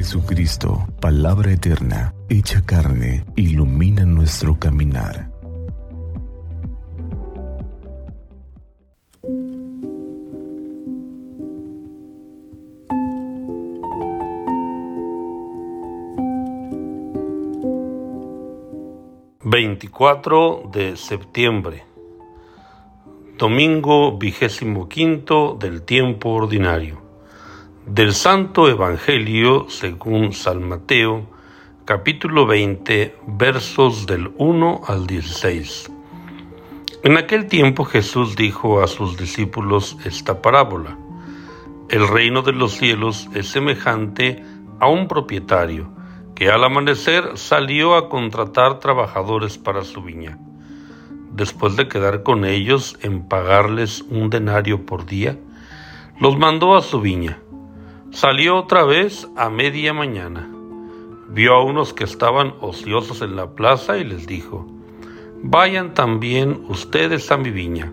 Jesucristo, palabra eterna, hecha carne, ilumina nuestro caminar. ...24 de septiembre... ...domingo vigésimo quinto del tiempo ordinario del Santo Evangelio según San Mateo, capítulo 20, versos del 1 al 16. En aquel tiempo Jesús dijo a sus discípulos esta parábola. El reino de los cielos es semejante a un propietario que al amanecer salió a contratar trabajadores para su viña. Después de quedar con ellos en pagarles un denario por día, los mandó a su viña Salió otra vez a media mañana. Vio a unos que estaban ociosos en la plaza y les dijo, Vayan también ustedes a mi viña,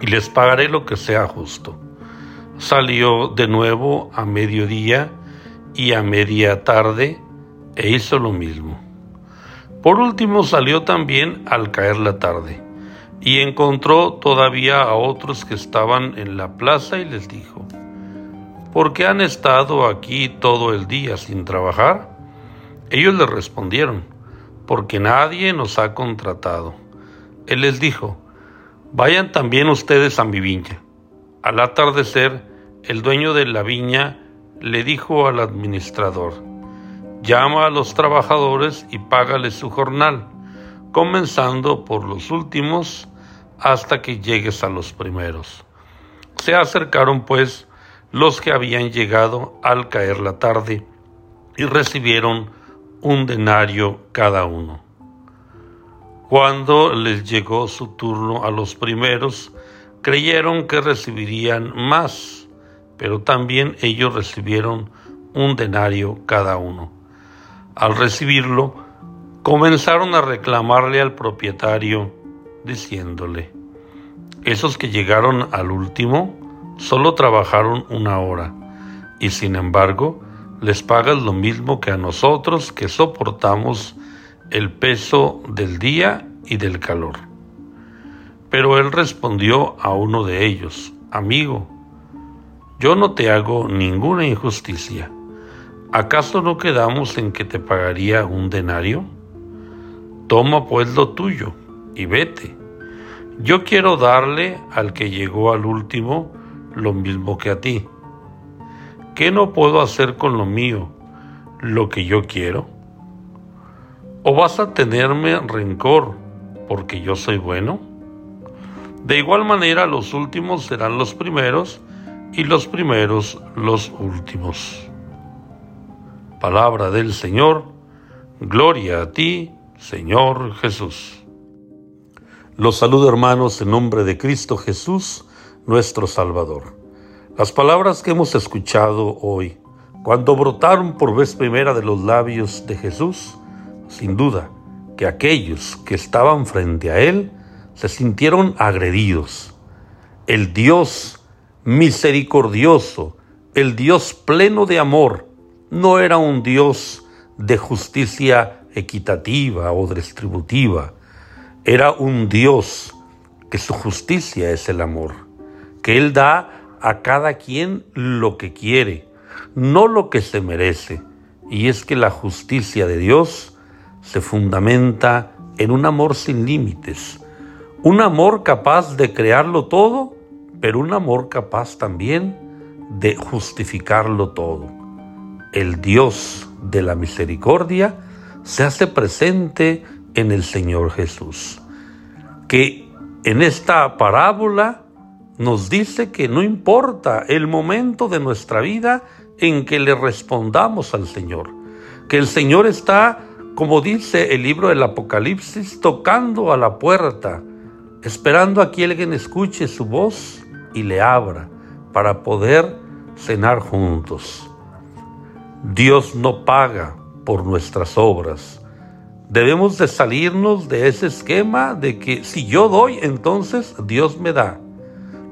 y les pagaré lo que sea justo. Salió de nuevo a mediodía y a media tarde e hizo lo mismo. Por último salió también al caer la tarde, y encontró todavía a otros que estaban en la plaza y les dijo, ¿por qué han estado aquí todo el día sin trabajar? Ellos le respondieron, porque nadie nos ha contratado. Él les dijo, vayan también ustedes a mi viña. Al atardecer, el dueño de la viña le dijo al administrador, llama a los trabajadores y págales su jornal, comenzando por los últimos hasta que llegues a los primeros. Se acercaron pues los que habían llegado al caer la tarde y recibieron un denario cada uno. Cuando les llegó su turno a los primeros, creyeron que recibirían más, pero también ellos recibieron un denario cada uno. Al recibirlo, comenzaron a reclamarle al propietario, diciéndole, esos que llegaron al último, Solo trabajaron una hora y sin embargo les pagas lo mismo que a nosotros que soportamos el peso del día y del calor. Pero él respondió a uno de ellos, Amigo, yo no te hago ninguna injusticia. ¿Acaso no quedamos en que te pagaría un denario? Toma pues lo tuyo y vete. Yo quiero darle al que llegó al último lo mismo que a ti. ¿Qué no puedo hacer con lo mío, lo que yo quiero? ¿O vas a tenerme rencor porque yo soy bueno? De igual manera los últimos serán los primeros y los primeros los últimos. Palabra del Señor, gloria a ti, Señor Jesús. Los saludo hermanos en nombre de Cristo Jesús, nuestro Salvador. Las palabras que hemos escuchado hoy, cuando brotaron por vez primera de los labios de Jesús, sin duda que aquellos que estaban frente a Él se sintieron agredidos. El Dios misericordioso, el Dios pleno de amor, no era un Dios de justicia equitativa o distributiva, era un Dios que su justicia es el amor que Él da a cada quien lo que quiere, no lo que se merece. Y es que la justicia de Dios se fundamenta en un amor sin límites, un amor capaz de crearlo todo, pero un amor capaz también de justificarlo todo. El Dios de la misericordia se hace presente en el Señor Jesús, que en esta parábola nos dice que no importa el momento de nuestra vida en que le respondamos al Señor, que el Señor está, como dice el libro del Apocalipsis, tocando a la puerta, esperando a que alguien escuche su voz y le abra para poder cenar juntos. Dios no paga por nuestras obras. Debemos de salirnos de ese esquema de que si yo doy, entonces Dios me da.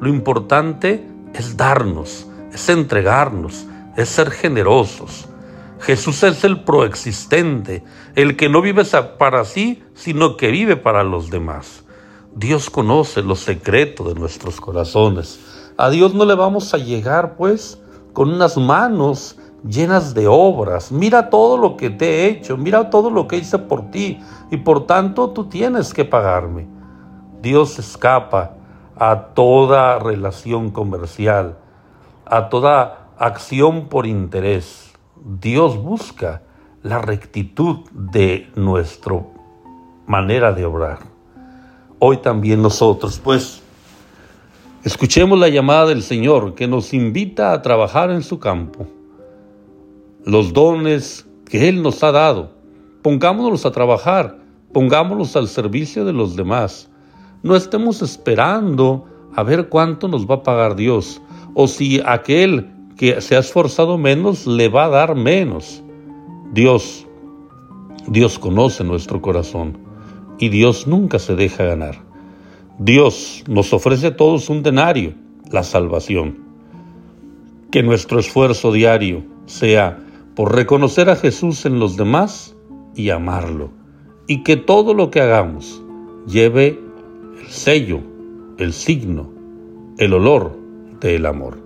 Lo importante es darnos, es entregarnos, es ser generosos. Jesús es el proexistente, el que no vive para sí, sino que vive para los demás. Dios conoce los secretos de nuestros corazones. A Dios no le vamos a llegar, pues, con unas manos llenas de obras. Mira todo lo que te he hecho, mira todo lo que hice por ti, y por tanto tú tienes que pagarme. Dios escapa a toda relación comercial, a toda acción por interés. Dios busca la rectitud de nuestra manera de obrar. Hoy también nosotros, pues, escuchemos la llamada del Señor que nos invita a trabajar en su campo. Los dones que Él nos ha dado, pongámonos a trabajar, pongámonos al servicio de los demás. No estemos esperando a ver cuánto nos va a pagar Dios o si aquel que se ha esforzado menos le va a dar menos. Dios, Dios conoce nuestro corazón y Dios nunca se deja ganar. Dios nos ofrece a todos un denario, la salvación. Que nuestro esfuerzo diario sea por reconocer a Jesús en los demás y amarlo. Y que todo lo que hagamos lleve el sello, el signo, el olor del amor.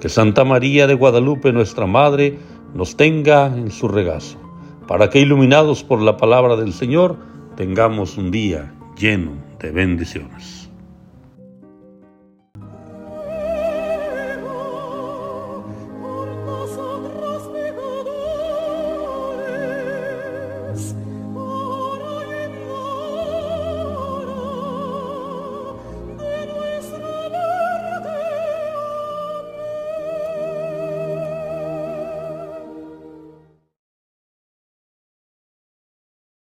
Que Santa María de Guadalupe, nuestra Madre, nos tenga en su regazo, para que iluminados por la palabra del Señor, tengamos un día lleno de bendiciones.